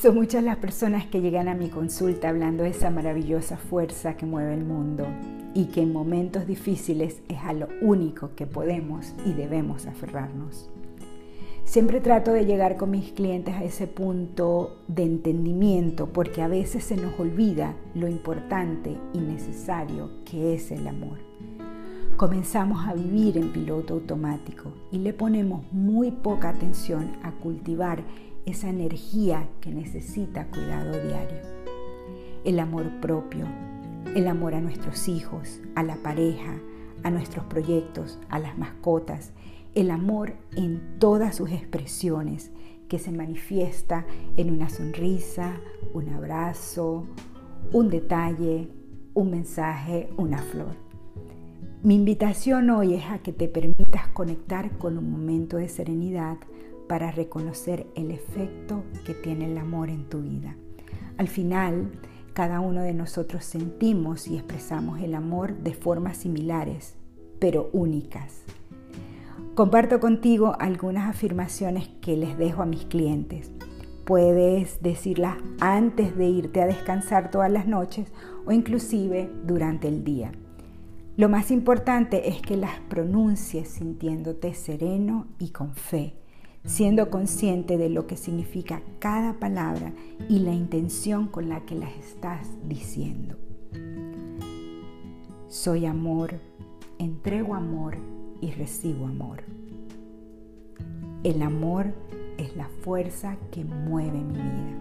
Son muchas las personas que llegan a mi consulta hablando de esa maravillosa fuerza que mueve el mundo y que en momentos difíciles es a lo único que podemos y debemos aferrarnos. Siempre trato de llegar con mis clientes a ese punto de entendimiento porque a veces se nos olvida lo importante y necesario que es el amor. Comenzamos a vivir en piloto automático y le ponemos muy poca atención a cultivar esa energía que necesita cuidado diario. El amor propio, el amor a nuestros hijos, a la pareja, a nuestros proyectos, a las mascotas, el amor en todas sus expresiones que se manifiesta en una sonrisa, un abrazo, un detalle, un mensaje, una flor. Mi invitación hoy es a que te permitas conectar con un momento de serenidad para reconocer el efecto que tiene el amor en tu vida. Al final, cada uno de nosotros sentimos y expresamos el amor de formas similares, pero únicas. Comparto contigo algunas afirmaciones que les dejo a mis clientes. Puedes decirlas antes de irte a descansar todas las noches o inclusive durante el día. Lo más importante es que las pronuncies sintiéndote sereno y con fe siendo consciente de lo que significa cada palabra y la intención con la que las estás diciendo. Soy amor, entrego amor y recibo amor. El amor es la fuerza que mueve mi vida.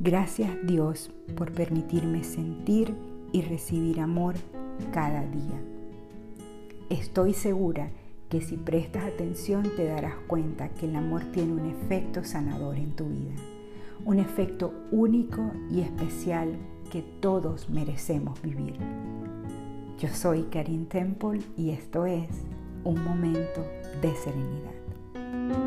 Gracias Dios por permitirme sentir y recibir amor cada día. Estoy segura que si prestas atención te darás cuenta que el amor tiene un efecto sanador en tu vida, un efecto único y especial que todos merecemos vivir. Yo soy Karin Temple y esto es un momento de serenidad.